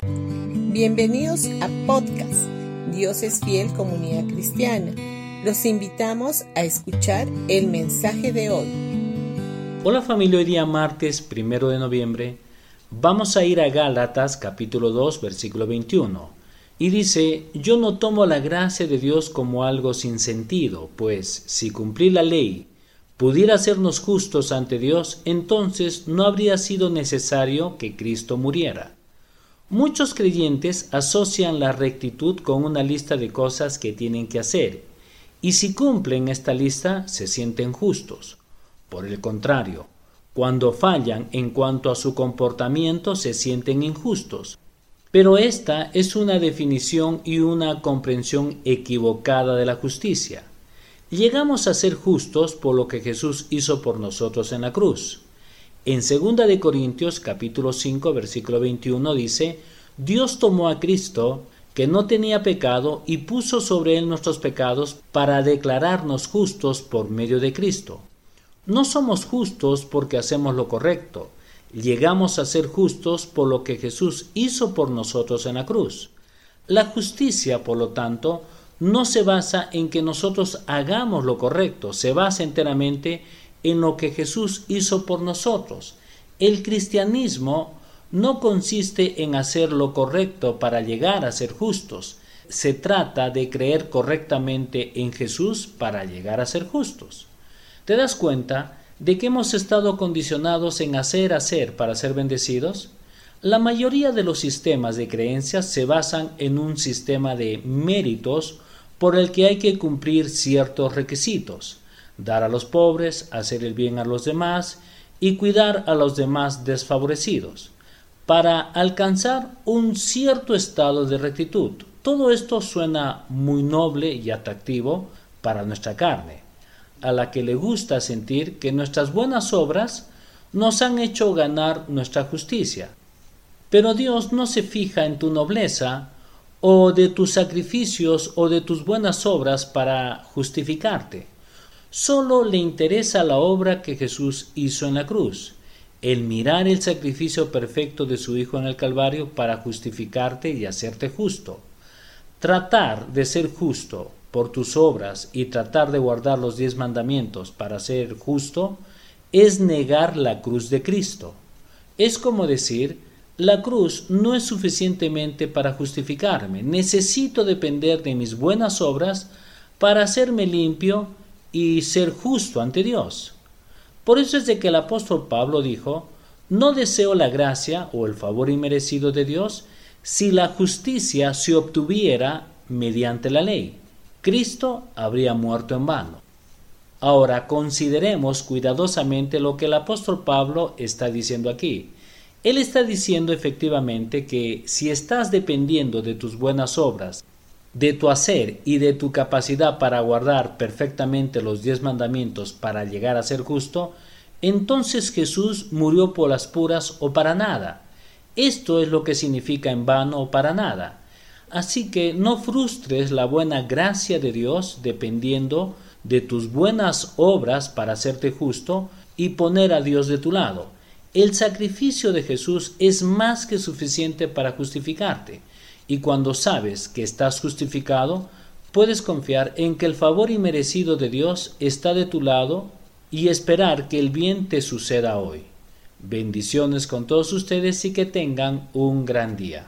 Bienvenidos a podcast Dios es fiel comunidad cristiana. Los invitamos a escuchar el mensaje de hoy. Hola familia, hoy día martes primero de noviembre vamos a ir a Gálatas capítulo 2 versículo 21 y dice, yo no tomo la gracia de Dios como algo sin sentido, pues si cumplir la ley pudiera hacernos justos ante Dios, entonces no habría sido necesario que Cristo muriera. Muchos creyentes asocian la rectitud con una lista de cosas que tienen que hacer, y si cumplen esta lista se sienten justos. Por el contrario, cuando fallan en cuanto a su comportamiento se sienten injustos. Pero esta es una definición y una comprensión equivocada de la justicia. Llegamos a ser justos por lo que Jesús hizo por nosotros en la cruz. En 2 de Corintios capítulo 5 versículo 21 dice, Dios tomó a Cristo que no tenía pecado y puso sobre él nuestros pecados para declararnos justos por medio de Cristo. No somos justos porque hacemos lo correcto, llegamos a ser justos por lo que Jesús hizo por nosotros en la cruz. La justicia, por lo tanto, no se basa en que nosotros hagamos lo correcto, se basa enteramente en lo que Jesús hizo por nosotros. El cristianismo no consiste en hacer lo correcto para llegar a ser justos, se trata de creer correctamente en Jesús para llegar a ser justos. ¿Te das cuenta de que hemos estado condicionados en hacer, hacer para ser bendecidos? La mayoría de los sistemas de creencias se basan en un sistema de méritos por el que hay que cumplir ciertos requisitos, dar a los pobres, hacer el bien a los demás y cuidar a los demás desfavorecidos, para alcanzar un cierto estado de rectitud. Todo esto suena muy noble y atractivo para nuestra carne, a la que le gusta sentir que nuestras buenas obras nos han hecho ganar nuestra justicia. Pero Dios no se fija en tu nobleza o de tus sacrificios o de tus buenas obras para justificarte. Solo le interesa la obra que Jesús hizo en la cruz, el mirar el sacrificio perfecto de su Hijo en el Calvario para justificarte y hacerte justo. Tratar de ser justo por tus obras y tratar de guardar los diez mandamientos para ser justo es negar la cruz de Cristo. Es como decir, la cruz no es suficientemente para justificarme. Necesito depender de mis buenas obras para hacerme limpio y ser justo ante Dios. Por eso es de que el apóstol Pablo dijo, no deseo la gracia o el favor inmerecido de Dios si la justicia se obtuviera mediante la ley. Cristo habría muerto en vano. Ahora consideremos cuidadosamente lo que el apóstol Pablo está diciendo aquí. Él está diciendo efectivamente que si estás dependiendo de tus buenas obras, de tu hacer y de tu capacidad para guardar perfectamente los diez mandamientos para llegar a ser justo, entonces Jesús murió por las puras o para nada. Esto es lo que significa en vano o para nada. Así que no frustres la buena gracia de Dios dependiendo de tus buenas obras para hacerte justo y poner a Dios de tu lado. El sacrificio de Jesús es más que suficiente para justificarte, y cuando sabes que estás justificado, puedes confiar en que el favor inmerecido de Dios está de tu lado y esperar que el bien te suceda hoy. Bendiciones con todos ustedes y que tengan un gran día.